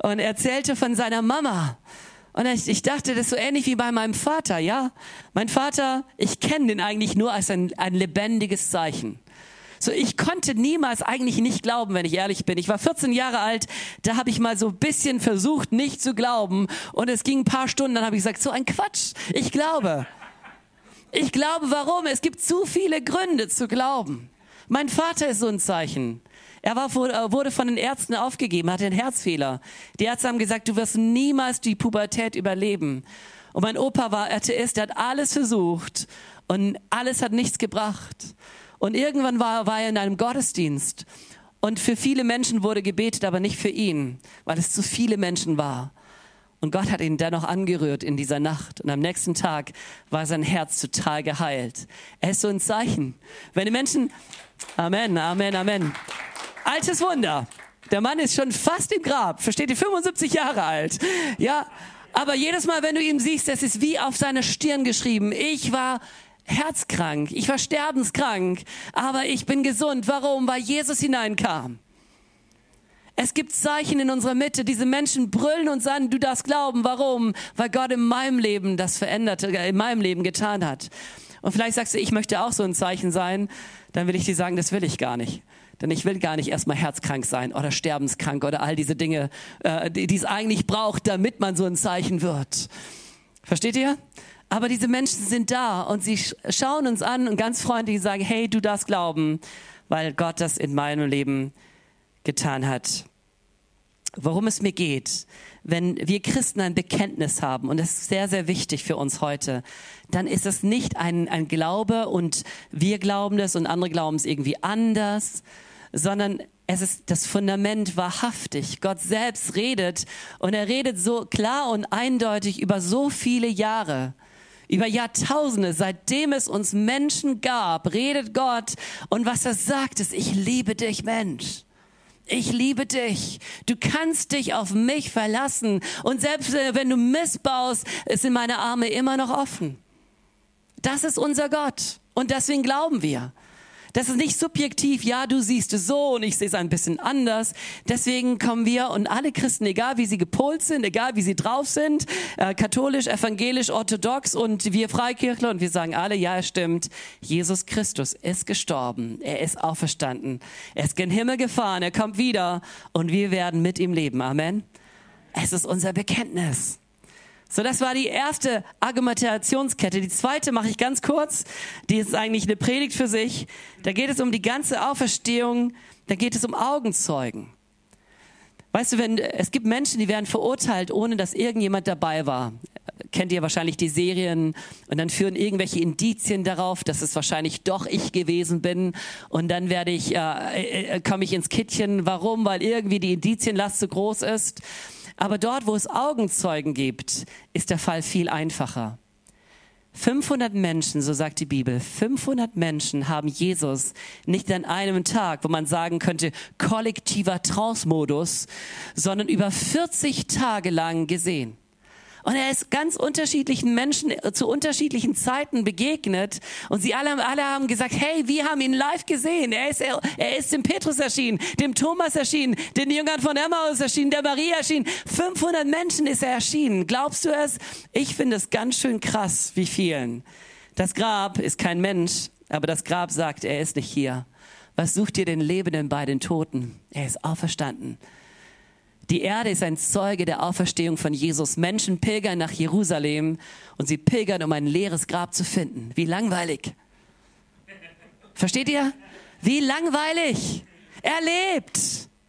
und er erzählte von seiner Mama. Und ich, dachte, das ist so ähnlich wie bei meinem Vater, ja. Mein Vater, ich kenne den eigentlich nur als ein, ein lebendiges Zeichen. So, ich konnte niemals eigentlich nicht glauben, wenn ich ehrlich bin. Ich war 14 Jahre alt, da habe ich mal so ein bisschen versucht, nicht zu glauben. Und es ging ein paar Stunden, dann habe ich gesagt, so ein Quatsch, ich glaube. Ich glaube, warum? Es gibt zu viele Gründe zu glauben. Mein Vater ist so ein Zeichen. Er war, äh, wurde von den Ärzten aufgegeben, hatte einen Herzfehler. Die Ärzte haben gesagt, du wirst niemals die Pubertät überleben. Und mein Opa war Atheist, der hat alles versucht und alles hat nichts gebracht. Und irgendwann war, war er in einem Gottesdienst und für viele Menschen wurde gebetet, aber nicht für ihn, weil es zu viele Menschen war. Und Gott hat ihn dennoch angerührt in dieser Nacht. Und am nächsten Tag war sein Herz total geheilt. Er ist so ein Zeichen. Wenn die Menschen, Amen, Amen, Amen. Altes Wunder. Der Mann ist schon fast im Grab. Versteht ihr? 75 Jahre alt. Ja. Aber jedes Mal, wenn du ihn siehst, es ist wie auf seiner Stirn geschrieben. Ich war herzkrank. Ich war sterbenskrank. Aber ich bin gesund. Warum? Weil Jesus hineinkam. Es gibt Zeichen in unserer Mitte. Diese Menschen brüllen und sagen, du darfst glauben. Warum? Weil Gott in meinem Leben das veränderte, in meinem Leben getan hat. Und vielleicht sagst du, ich möchte auch so ein Zeichen sein. Dann will ich dir sagen, das will ich gar nicht. Denn ich will gar nicht erstmal herzkrank sein oder sterbenskrank oder all diese Dinge, äh, die, es eigentlich braucht, damit man so ein Zeichen wird. Versteht ihr? Aber diese Menschen sind da und sie schauen uns an und ganz freundlich sagen, hey, du darfst glauben, weil Gott das in meinem Leben getan hat. Worum es mir geht, wenn wir Christen ein Bekenntnis haben, und das ist sehr, sehr wichtig für uns heute, dann ist es nicht ein, ein Glaube und wir glauben das und andere glauben es irgendwie anders, sondern es ist das Fundament wahrhaftig. Gott selbst redet und er redet so klar und eindeutig über so viele Jahre, Über Jahrtausende, seitdem es uns Menschen gab, redet Gott und was er sagt ist, ich liebe dich, Mensch. Ich liebe dich. Du kannst dich auf mich verlassen. Und selbst äh, wenn du missbaust, sind meine Arme immer noch offen. Das ist unser Gott. Und deswegen glauben wir. Das ist nicht subjektiv, ja, du siehst es so und ich sehe es ein bisschen anders. Deswegen kommen wir und alle Christen, egal wie sie gepolt sind, egal wie sie drauf sind, äh, katholisch, evangelisch, orthodox und wir Freikirchler und wir sagen alle, ja, es stimmt, Jesus Christus ist gestorben, er ist auferstanden, er ist gen Himmel gefahren, er kommt wieder und wir werden mit ihm leben. Amen. Es ist unser Bekenntnis. So, das war die erste Argumentationskette. Die zweite mache ich ganz kurz. Die ist eigentlich eine Predigt für sich. Da geht es um die ganze Auferstehung. Da geht es um Augenzeugen. Weißt du, wenn, es gibt Menschen, die werden verurteilt, ohne dass irgendjemand dabei war. Kennt ihr wahrscheinlich die Serien und dann führen irgendwelche Indizien darauf, dass es wahrscheinlich doch ich gewesen bin und dann werde ich, äh, äh, komme ich ins Kittchen. Warum? Weil irgendwie die Indizienlast zu groß ist. Aber dort, wo es Augenzeugen gibt, ist der Fall viel einfacher. 500 Menschen, so sagt die Bibel, 500 Menschen haben Jesus nicht an einem Tag, wo man sagen könnte, kollektiver Trance-Modus, sondern über 40 Tage lang gesehen. Und er ist ganz unterschiedlichen Menschen zu unterschiedlichen Zeiten begegnet. Und sie alle, alle haben gesagt, hey, wir haben ihn live gesehen. Er ist, er, er ist dem Petrus erschienen, dem Thomas erschienen, den Jüngern von Emmaus erschienen, der Maria erschienen. 500 Menschen ist er erschienen. Glaubst du es? Ich finde es ganz schön krass, wie vielen. Das Grab ist kein Mensch, aber das Grab sagt, er ist nicht hier. Was sucht ihr den Lebenden bei den Toten? Er ist auferstanden. Die Erde ist ein Zeuge der Auferstehung von Jesus. Menschen pilgern nach Jerusalem und sie pilgern, um ein leeres Grab zu finden. Wie langweilig. Versteht ihr? Wie langweilig. Er lebt.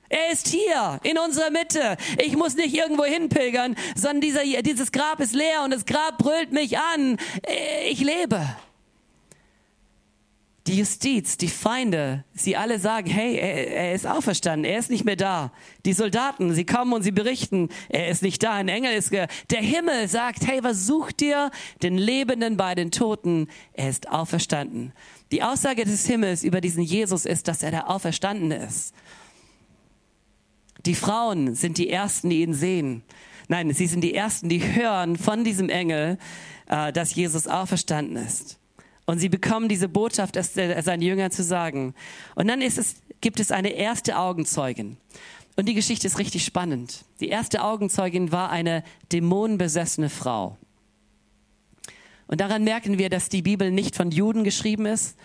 Er ist hier in unserer Mitte. Ich muss nicht irgendwo hinpilgern, sondern dieser, dieses Grab ist leer und das Grab brüllt mich an. Ich lebe die Justiz, die Feinde, sie alle sagen, hey, er, er, ist auferstanden, er ist nicht mehr da. Die Soldaten, sie kommen und sie berichten, er ist nicht da, ein Engel ist, der Himmel sagt, hey, was sucht ihr? Den Lebenden bei den Toten, er ist auferstanden. Die Aussage des Himmels über diesen Jesus ist, dass er der Auferstandene ist. Die Frauen sind die Ersten, die ihn sehen. Nein, sie sind die Ersten, die hören von diesem Engel, äh, dass Jesus auferstanden ist. Und sie bekommen diese Botschaft, es seinen Jüngern zu sagen. Und dann ist es, gibt es eine erste Augenzeugin. Und die Geschichte ist richtig spannend. Die erste Augenzeugin war eine dämonenbesessene Frau. Und daran merken wir, dass die Bibel nicht von Juden geschrieben ist,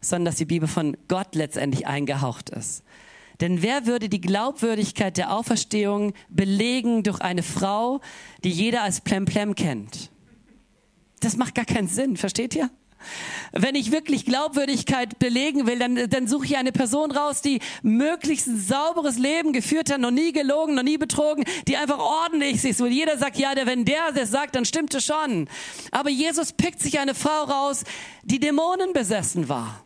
sondern dass die Bibel von Gott letztendlich eingehaucht ist. Denn wer würde die Glaubwürdigkeit der Auferstehung belegen durch eine Frau, die jeder als Plemplem kennt? Das macht gar keinen Sinn, versteht ihr? Wenn ich wirklich Glaubwürdigkeit belegen will, dann, dann suche ich eine Person raus, die möglichst ein sauberes Leben geführt hat, noch nie gelogen, noch nie betrogen, die einfach ordentlich ist. Und jeder sagt, ja, wenn der das sagt, dann stimmt es schon. Aber Jesus pickt sich eine Frau raus, die Dämonen besessen war.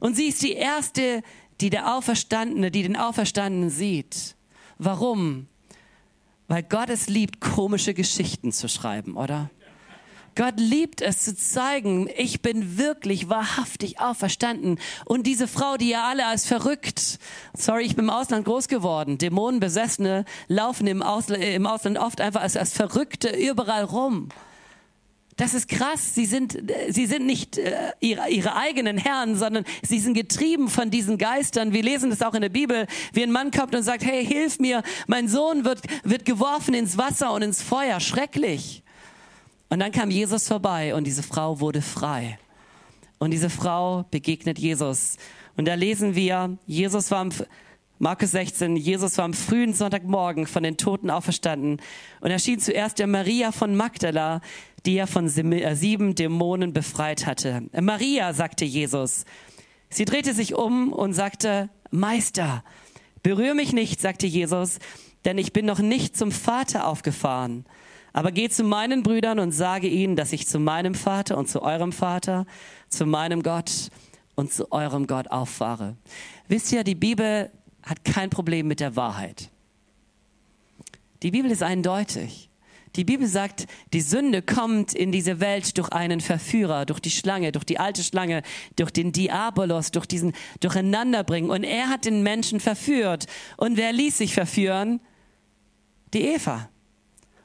Und sie ist die erste, die der Auferstandene, die den Auferstandenen sieht. Warum? Weil Gott es liebt, komische Geschichten zu schreiben, oder? Gott liebt es zu zeigen, ich bin wirklich wahrhaftig auferstanden. Und diese Frau, die ihr alle als verrückt, sorry, ich bin im Ausland groß geworden, Dämonenbesessene laufen im Ausland, im Ausland oft einfach als, als Verrückte überall rum. Das ist krass. Sie sind, sie sind nicht äh, ihre, ihre eigenen Herren, sondern sie sind getrieben von diesen Geistern. Wir lesen das auch in der Bibel, wie ein Mann kommt und sagt, hey, hilf mir, mein Sohn wird, wird geworfen ins Wasser und ins Feuer. Schrecklich. Und dann kam Jesus vorbei und diese Frau wurde frei. Und diese Frau begegnet Jesus. Und da lesen wir, Jesus war am, Markus 16, Jesus war am frühen Sonntagmorgen von den Toten auferstanden und erschien zuerst der Maria von Magdala, die er von äh, sieben Dämonen befreit hatte. Maria, sagte Jesus. Sie drehte sich um und sagte, Meister, berühr mich nicht, sagte Jesus, denn ich bin noch nicht zum Vater aufgefahren. Aber geh zu meinen Brüdern und sage ihnen, dass ich zu meinem Vater und zu eurem Vater, zu meinem Gott und zu eurem Gott auffahre. Wisst ihr, die Bibel hat kein Problem mit der Wahrheit. Die Bibel ist eindeutig. Die Bibel sagt, die Sünde kommt in diese Welt durch einen Verführer, durch die Schlange, durch die alte Schlange, durch den Diabolos, durch diesen Durcheinanderbringen. Und er hat den Menschen verführt. Und wer ließ sich verführen? Die Eva.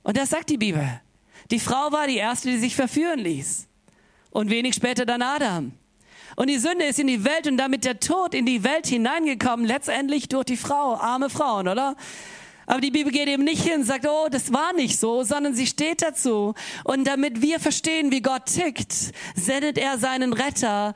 Und das sagt die Bibel. Die Frau war die erste, die sich verführen ließ. Und wenig später dann Adam. Und die Sünde ist in die Welt und damit der Tod in die Welt hineingekommen, letztendlich durch die Frau, arme Frauen, oder? Aber die Bibel geht eben nicht hin und sagt, oh, das war nicht so, sondern sie steht dazu. Und damit wir verstehen, wie Gott tickt, sendet er seinen Retter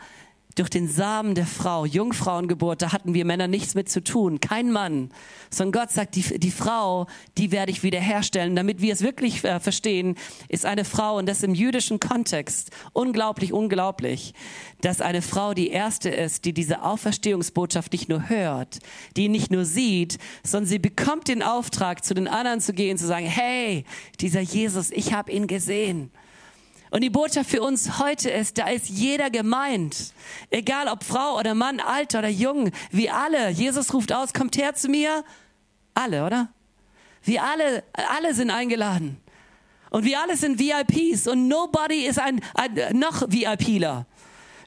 durch den Samen der Frau, Jungfrauengeburt, da hatten wir Männer nichts mit zu tun, kein Mann, sondern Gott sagt, die, die Frau, die werde ich wiederherstellen. Damit wir es wirklich äh, verstehen, ist eine Frau, und das im jüdischen Kontext, unglaublich, unglaublich, dass eine Frau die erste ist, die diese Auferstehungsbotschaft nicht nur hört, die nicht nur sieht, sondern sie bekommt den Auftrag, zu den anderen zu gehen, zu sagen, hey, dieser Jesus, ich habe ihn gesehen. Und die Botschaft für uns heute ist, da ist jeder gemeint. Egal ob Frau oder Mann, alt oder jung, wie alle. Jesus ruft aus, kommt her zu mir. Alle, oder? Wir alle, alle sind eingeladen. Und wir alle sind VIPs und nobody ist ein, ein noch VIPler.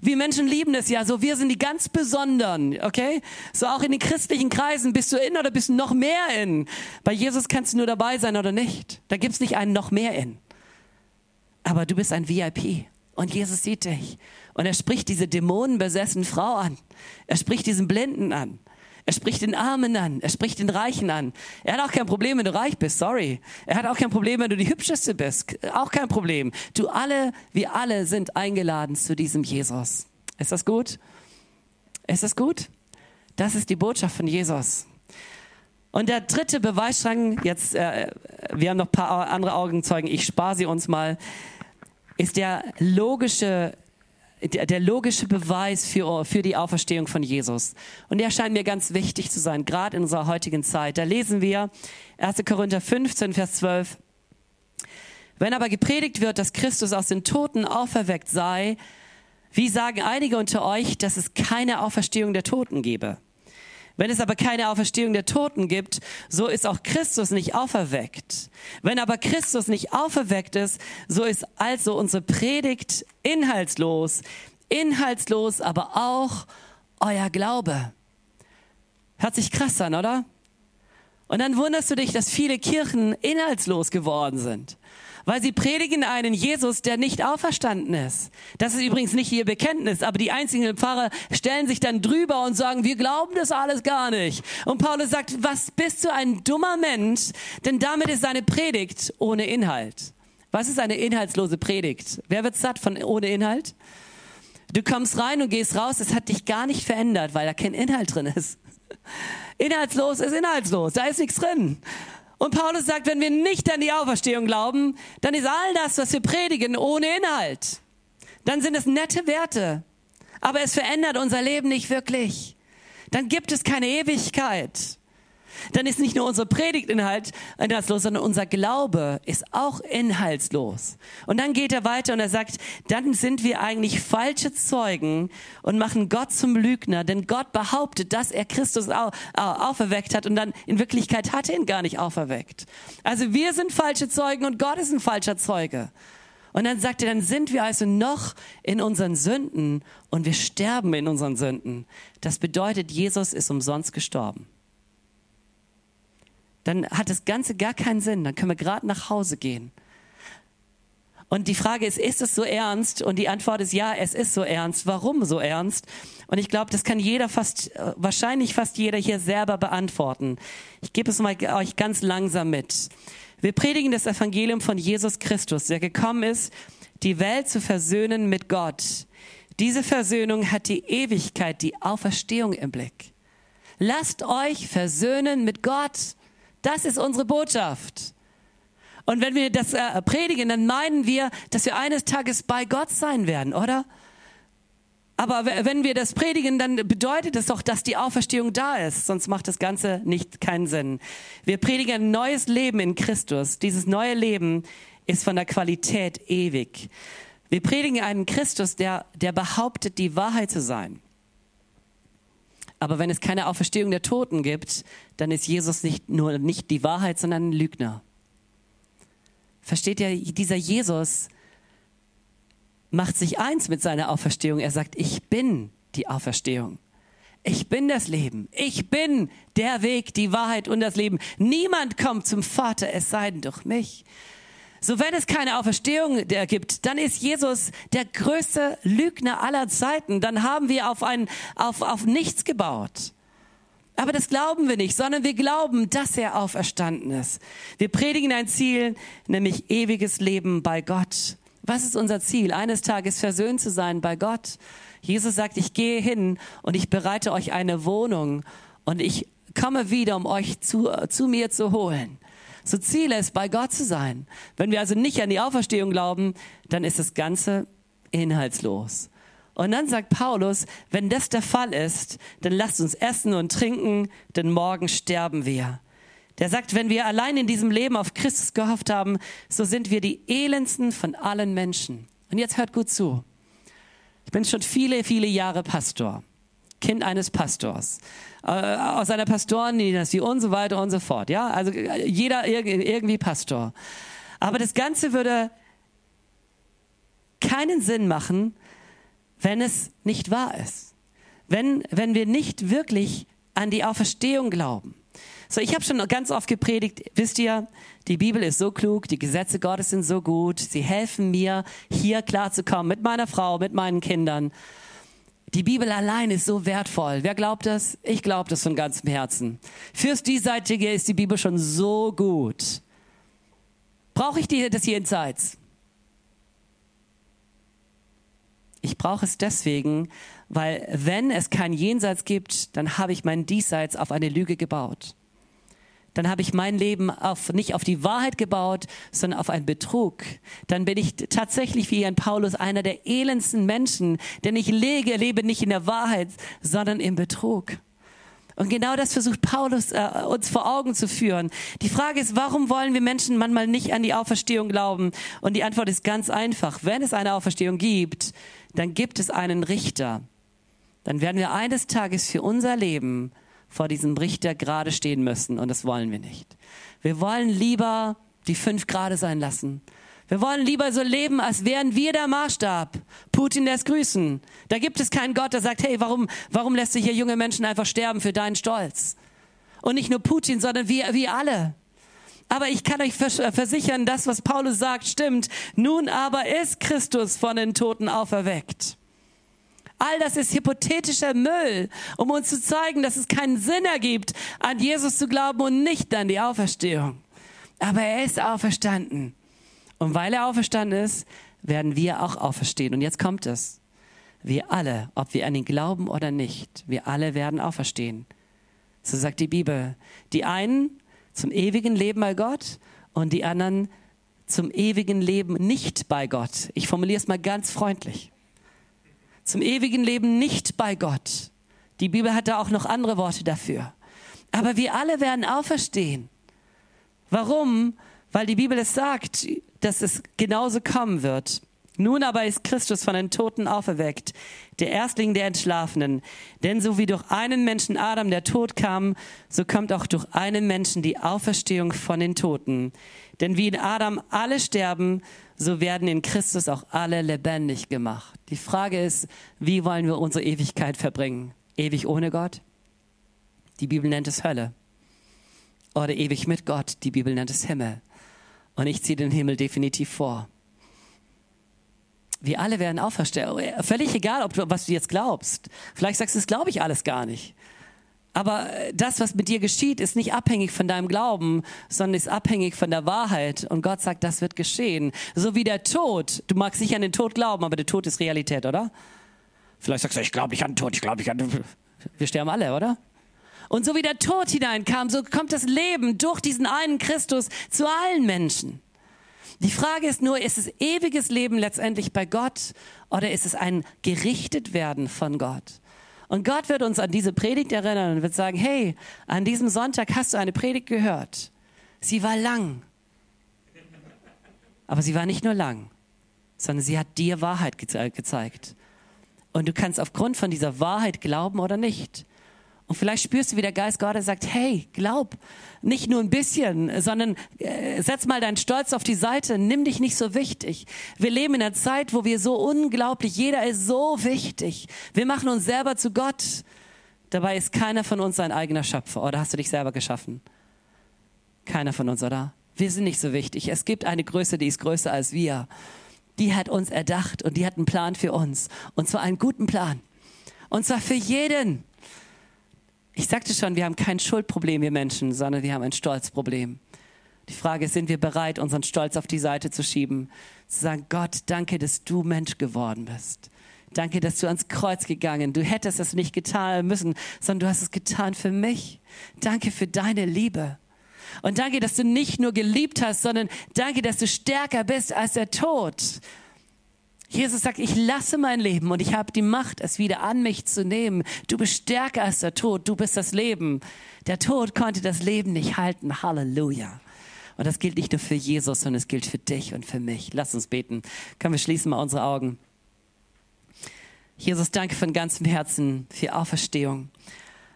Wir Menschen lieben es ja so. Wir sind die ganz Besonderen, okay? So auch in den christlichen Kreisen. Bist du in oder bist du noch mehr in? Bei Jesus kannst du nur dabei sein oder nicht. Da gibt's nicht einen noch mehr in aber du bist ein VIP und Jesus sieht dich. Und er spricht diese dämonenbesessene Frau an. Er spricht diesen Blinden an. Er spricht den Armen an. Er spricht den Reichen an. Er hat auch kein Problem, wenn du reich bist. Sorry. Er hat auch kein Problem, wenn du die hübscheste bist. Auch kein Problem. Du alle, wir alle sind eingeladen zu diesem Jesus. Ist das gut? Ist das gut? Das ist die Botschaft von Jesus. Und der dritte Beweisstrang, jetzt, äh, wir haben noch ein paar andere Augenzeugen, ich spare sie uns mal, ist der logische, der, der logische Beweis für, für die Auferstehung von Jesus. Und der scheint mir ganz wichtig zu sein, gerade in unserer heutigen Zeit. Da lesen wir 1. Korinther 15, Vers 12. Wenn aber gepredigt wird, dass Christus aus den Toten auferweckt sei, wie sagen einige unter euch, dass es keine Auferstehung der Toten gebe? Wenn es aber keine Auferstehung der Toten gibt, so ist auch Christus nicht auferweckt. Wenn aber Christus nicht auferweckt ist, so ist also unsere Predigt inhaltslos. Inhaltslos aber auch euer Glaube. Hört sich krass an, oder? Und dann wunderst du dich, dass viele Kirchen inhaltslos geworden sind weil sie predigen einen Jesus, der nicht auferstanden ist. Das ist übrigens nicht ihr Bekenntnis, aber die einzigen Pfarrer stellen sich dann drüber und sagen, wir glauben das alles gar nicht. Und Paulus sagt, was bist du ein dummer Mensch, denn damit ist seine Predigt ohne Inhalt. Was ist eine inhaltslose Predigt? Wer wird satt von ohne Inhalt? Du kommst rein und gehst raus, es hat dich gar nicht verändert, weil da kein Inhalt drin ist. Inhaltslos ist inhaltslos, da ist nichts drin. Und Paulus sagt, wenn wir nicht an die Auferstehung glauben, dann ist all das, was wir predigen, ohne Inhalt. Dann sind es nette Werte. Aber es verändert unser Leben nicht wirklich. Dann gibt es keine Ewigkeit dann ist nicht nur unser Predigtinhalt inhaltslos, sondern unser Glaube ist auch inhaltslos. Und dann geht er weiter und er sagt, dann sind wir eigentlich falsche Zeugen und machen Gott zum Lügner, denn Gott behauptet, dass er Christus auferweckt hat und dann in Wirklichkeit hat er ihn gar nicht auferweckt. Also wir sind falsche Zeugen und Gott ist ein falscher Zeuge. Und dann sagt er, dann sind wir also noch in unseren Sünden und wir sterben in unseren Sünden. Das bedeutet, Jesus ist umsonst gestorben dann hat das Ganze gar keinen Sinn. Dann können wir gerade nach Hause gehen. Und die Frage ist, ist es so ernst? Und die Antwort ist ja, es ist so ernst. Warum so ernst? Und ich glaube, das kann jeder fast, äh, wahrscheinlich fast jeder hier selber beantworten. Ich gebe es mal euch ganz langsam mit. Wir predigen das Evangelium von Jesus Christus, der gekommen ist, die Welt zu versöhnen mit Gott. Diese Versöhnung hat die Ewigkeit, die Auferstehung im Blick. Lasst euch versöhnen mit Gott. Das ist unsere Botschaft. Und wenn wir das äh, predigen, dann meinen wir, dass wir eines Tages bei Gott sein werden, oder? Aber wenn wir das predigen, dann bedeutet es doch, dass die Auferstehung da ist. Sonst macht das Ganze nicht keinen Sinn. Wir predigen ein neues Leben in Christus. Dieses neue Leben ist von der Qualität ewig. Wir predigen einen Christus, der, der behauptet, die Wahrheit zu sein. Aber wenn es keine Auferstehung der Toten gibt, dann ist Jesus nicht nur nicht die Wahrheit, sondern ein Lügner. Versteht ihr, dieser Jesus macht sich eins mit seiner Auferstehung. Er sagt, ich bin die Auferstehung. Ich bin das Leben. Ich bin der Weg, die Wahrheit und das Leben. Niemand kommt zum Vater, es sei denn durch mich. So wenn es keine Auferstehung der gibt, dann ist Jesus der größte Lügner aller Zeiten. Dann haben wir auf, ein, auf, auf nichts gebaut. Aber das glauben wir nicht, sondern wir glauben, dass er auferstanden ist. Wir predigen ein Ziel, nämlich ewiges Leben bei Gott. Was ist unser Ziel? Eines Tages versöhnt zu sein bei Gott. Jesus sagt, ich gehe hin und ich bereite euch eine Wohnung und ich komme wieder, um euch zu, zu mir zu holen. So Ziel ist, bei Gott zu sein. Wenn wir also nicht an die Auferstehung glauben, dann ist das Ganze inhaltslos. Und dann sagt Paulus, wenn das der Fall ist, dann lasst uns essen und trinken, denn morgen sterben wir. Der sagt, wenn wir allein in diesem Leben auf Christus gehofft haben, so sind wir die elendsten von allen Menschen. Und jetzt hört gut zu. Ich bin schon viele, viele Jahre Pastor. Kind eines Pastors. Äh, aus einer Pastorendynastie und so weiter und so fort. Ja, also jeder irgendwie Pastor. Aber das Ganze würde keinen Sinn machen, wenn es nicht wahr ist. Wenn, wenn wir nicht wirklich an die Auferstehung glauben. So, ich habe schon ganz oft gepredigt, wisst ihr, die Bibel ist so klug, die Gesetze Gottes sind so gut, sie helfen mir, hier klarzukommen mit meiner Frau, mit meinen Kindern. Die Bibel allein ist so wertvoll. Wer glaubt das? Ich glaube das von ganzem Herzen. Fürs Diesseitige ist die Bibel schon so gut. Brauche ich die, das jenseits? Ich brauche es deswegen, weil wenn es kein Jenseits gibt, dann habe ich mein Diesseits auf eine Lüge gebaut. Dann habe ich mein Leben auf, nicht auf die Wahrheit gebaut, sondern auf einen Betrug. Dann bin ich tatsächlich wie ein Paulus einer der elendsten Menschen, denn ich lege, lebe nicht in der Wahrheit, sondern im Betrug. Und genau das versucht Paulus äh, uns vor Augen zu führen. Die Frage ist, warum wollen wir Menschen manchmal nicht an die Auferstehung glauben? Und die Antwort ist ganz einfach. Wenn es eine Auferstehung gibt, dann gibt es einen Richter. Dann werden wir eines Tages für unser Leben vor diesem Richter gerade stehen müssen. Und das wollen wir nicht. Wir wollen lieber die fünf Grade sein lassen. Wir wollen lieber so leben, als wären wir der Maßstab. Putin lässt grüßen. Da gibt es keinen Gott, der sagt, hey, warum, warum lässt sich hier junge Menschen einfach sterben für deinen Stolz? Und nicht nur Putin, sondern wir, wir alle. Aber ich kann euch versichern, das, was Paulus sagt, stimmt. Nun aber ist Christus von den Toten auferweckt. All das ist hypothetischer Müll, um uns zu zeigen, dass es keinen Sinn ergibt, an Jesus zu glauben und nicht an die Auferstehung. Aber er ist auferstanden. Und weil er auferstanden ist, werden wir auch auferstehen. Und jetzt kommt es. Wir alle, ob wir an ihn glauben oder nicht, wir alle werden auferstehen. So sagt die Bibel. Die einen zum ewigen Leben bei Gott und die anderen zum ewigen Leben nicht bei Gott. Ich formuliere es mal ganz freundlich. Zum ewigen Leben nicht bei Gott. Die Bibel hat da auch noch andere Worte dafür. Aber wir alle werden auferstehen. Warum? Weil die Bibel es sagt dass es genauso kommen wird. Nun aber ist Christus von den Toten auferweckt, der Erstling der Entschlafenen. Denn so wie durch einen Menschen Adam der Tod kam, so kommt auch durch einen Menschen die Auferstehung von den Toten. Denn wie in Adam alle sterben, so werden in Christus auch alle lebendig gemacht. Die Frage ist, wie wollen wir unsere Ewigkeit verbringen? Ewig ohne Gott? Die Bibel nennt es Hölle. Oder ewig mit Gott? Die Bibel nennt es Himmel. Und ich ziehe den Himmel definitiv vor. Wir alle werden auferstehen. Völlig egal, ob du, was du jetzt glaubst. Vielleicht sagst du, das glaube ich alles gar nicht. Aber das, was mit dir geschieht, ist nicht abhängig von deinem Glauben, sondern ist abhängig von der Wahrheit. Und Gott sagt, das wird geschehen. So wie der Tod. Du magst nicht an den Tod glauben, aber der Tod ist Realität, oder? Vielleicht sagst du, ich glaube nicht an den Tod, ich glaube nicht an den Tod. Wir sterben alle, oder? Und so wie der Tod hineinkam, so kommt das Leben durch diesen einen Christus zu allen Menschen. Die Frage ist nur, ist es ewiges Leben letztendlich bei Gott oder ist es ein gerichtet werden von Gott? Und Gott wird uns an diese Predigt erinnern und wird sagen, hey, an diesem Sonntag hast du eine Predigt gehört. Sie war lang. Aber sie war nicht nur lang, sondern sie hat dir Wahrheit ge gezeigt. Und du kannst aufgrund von dieser Wahrheit glauben oder nicht. Und vielleicht spürst du, wie der Geist Gottes sagt, hey, glaub, nicht nur ein bisschen, sondern äh, setz mal deinen Stolz auf die Seite, nimm dich nicht so wichtig. Wir leben in einer Zeit, wo wir so unglaublich, jeder ist so wichtig. Wir machen uns selber zu Gott. Dabei ist keiner von uns sein eigener Schöpfer. Oder hast du dich selber geschaffen? Keiner von uns, oder? Wir sind nicht so wichtig. Es gibt eine Größe, die ist größer als wir. Die hat uns erdacht und die hat einen Plan für uns. Und zwar einen guten Plan. Und zwar für jeden. Ich sagte schon, wir haben kein Schuldproblem, wir Menschen, sondern wir haben ein Stolzproblem. Die Frage ist, sind wir bereit, unseren Stolz auf die Seite zu schieben? Zu sagen, Gott, danke, dass du Mensch geworden bist. Danke, dass du ans Kreuz gegangen. Du hättest es nicht getan müssen, sondern du hast es getan für mich. Danke für deine Liebe. Und danke, dass du nicht nur geliebt hast, sondern danke, dass du stärker bist als der Tod. Jesus sagt, ich lasse mein Leben und ich habe die Macht, es wieder an mich zu nehmen. Du bist stärker als der Tod, du bist das Leben. Der Tod konnte das Leben nicht halten. Halleluja. Und das gilt nicht nur für Jesus, sondern es gilt für dich und für mich. Lass uns beten. Können wir schließen mal unsere Augen. Jesus, danke von ganzem Herzen für Auferstehung.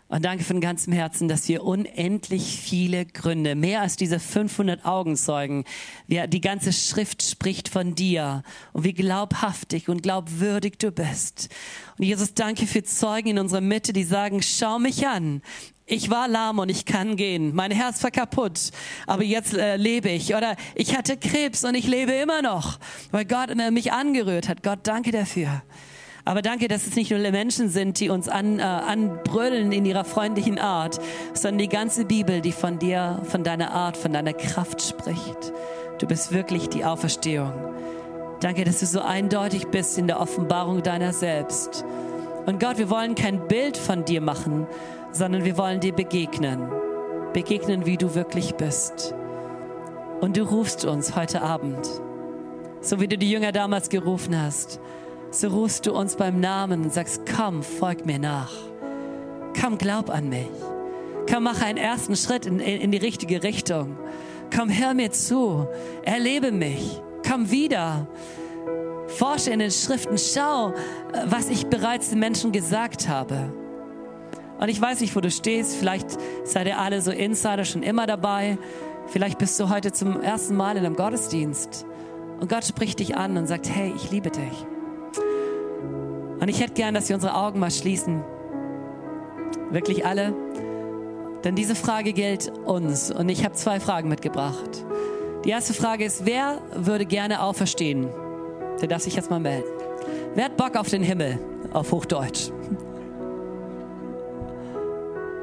Und danke von ganzem Herzen, dass wir unendlich viele Gründe, mehr als diese 500 Augenzeugen, wir, die ganze Schrift spricht von dir und wie glaubhaftig und glaubwürdig du bist. Und Jesus, danke für Zeugen in unserer Mitte, die sagen, schau mich an. Ich war lahm und ich kann gehen. Mein Herz war kaputt, aber jetzt äh, lebe ich. Oder ich hatte Krebs und ich lebe immer noch, weil Gott mich angerührt hat. Gott, danke dafür. Aber danke, dass es nicht nur Menschen sind, die uns an, äh, anbrüllen in ihrer freundlichen Art, sondern die ganze Bibel, die von dir, von deiner Art, von deiner Kraft spricht. Du bist wirklich die Auferstehung. Danke, dass du so eindeutig bist in der Offenbarung deiner selbst. Und Gott, wir wollen kein Bild von dir machen, sondern wir wollen dir begegnen. Begegnen, wie du wirklich bist. Und du rufst uns heute Abend, so wie du die Jünger damals gerufen hast so rufst du uns beim Namen und sagst, komm, folg mir nach. Komm, glaub an mich. Komm, mach einen ersten Schritt in, in, in die richtige Richtung. Komm, hör mir zu. Erlebe mich. Komm wieder. Forsche in den Schriften. Schau, was ich bereits den Menschen gesagt habe. Und ich weiß nicht, wo du stehst. Vielleicht seid ihr alle so Insider schon immer dabei. Vielleicht bist du heute zum ersten Mal in einem Gottesdienst. Und Gott spricht dich an und sagt, hey, ich liebe dich. Und ich hätte gern, dass wir unsere Augen mal schließen. Wirklich alle. Denn diese Frage gilt uns. Und ich habe zwei Fragen mitgebracht. Die erste Frage ist, wer würde gerne auferstehen? Der darf sich jetzt mal melden. Wer hat Bock auf den Himmel? Auf Hochdeutsch.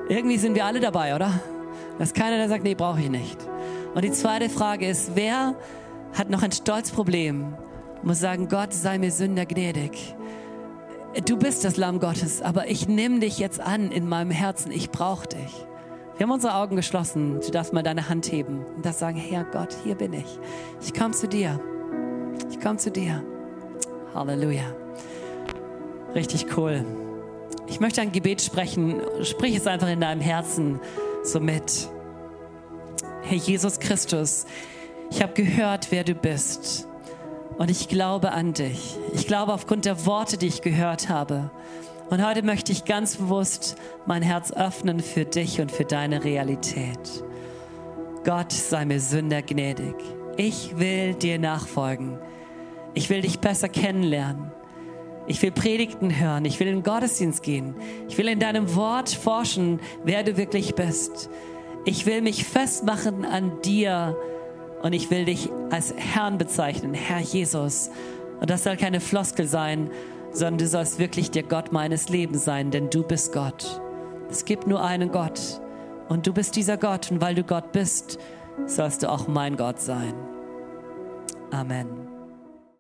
Irgendwie sind wir alle dabei, oder? Da ist keiner, der sagt, nee, brauche ich nicht. Und die zweite Frage ist, wer hat noch ein Stolzproblem? Muss sagen, Gott sei mir Sünder gnädig. Du bist das Lamm Gottes, aber ich nehme dich jetzt an in meinem Herzen. Ich brauche dich. Wir haben unsere Augen geschlossen. Du darfst mal deine Hand heben und das sagen, Herr Gott, hier bin ich. Ich komme zu dir. Ich komme zu dir. Halleluja. Richtig cool. Ich möchte ein Gebet sprechen. Sprich es einfach in deinem Herzen so mit. Herr Jesus Christus, ich habe gehört, wer du bist. Und ich glaube an dich. Ich glaube aufgrund der Worte, die ich gehört habe. Und heute möchte ich ganz bewusst mein Herz öffnen für dich und für deine Realität. Gott sei mir Sünder gnädig. Ich will dir nachfolgen. Ich will dich besser kennenlernen. Ich will Predigten hören. Ich will in den Gottesdienst gehen. Ich will in deinem Wort forschen, wer du wirklich bist. Ich will mich festmachen an dir und ich will dich als Herrn bezeichnen, Herr Jesus. Und das soll keine Floskel sein, sondern du sollst wirklich der Gott meines Lebens sein, denn du bist Gott. Es gibt nur einen Gott und du bist dieser Gott und weil du Gott bist, sollst du auch mein Gott sein. Amen.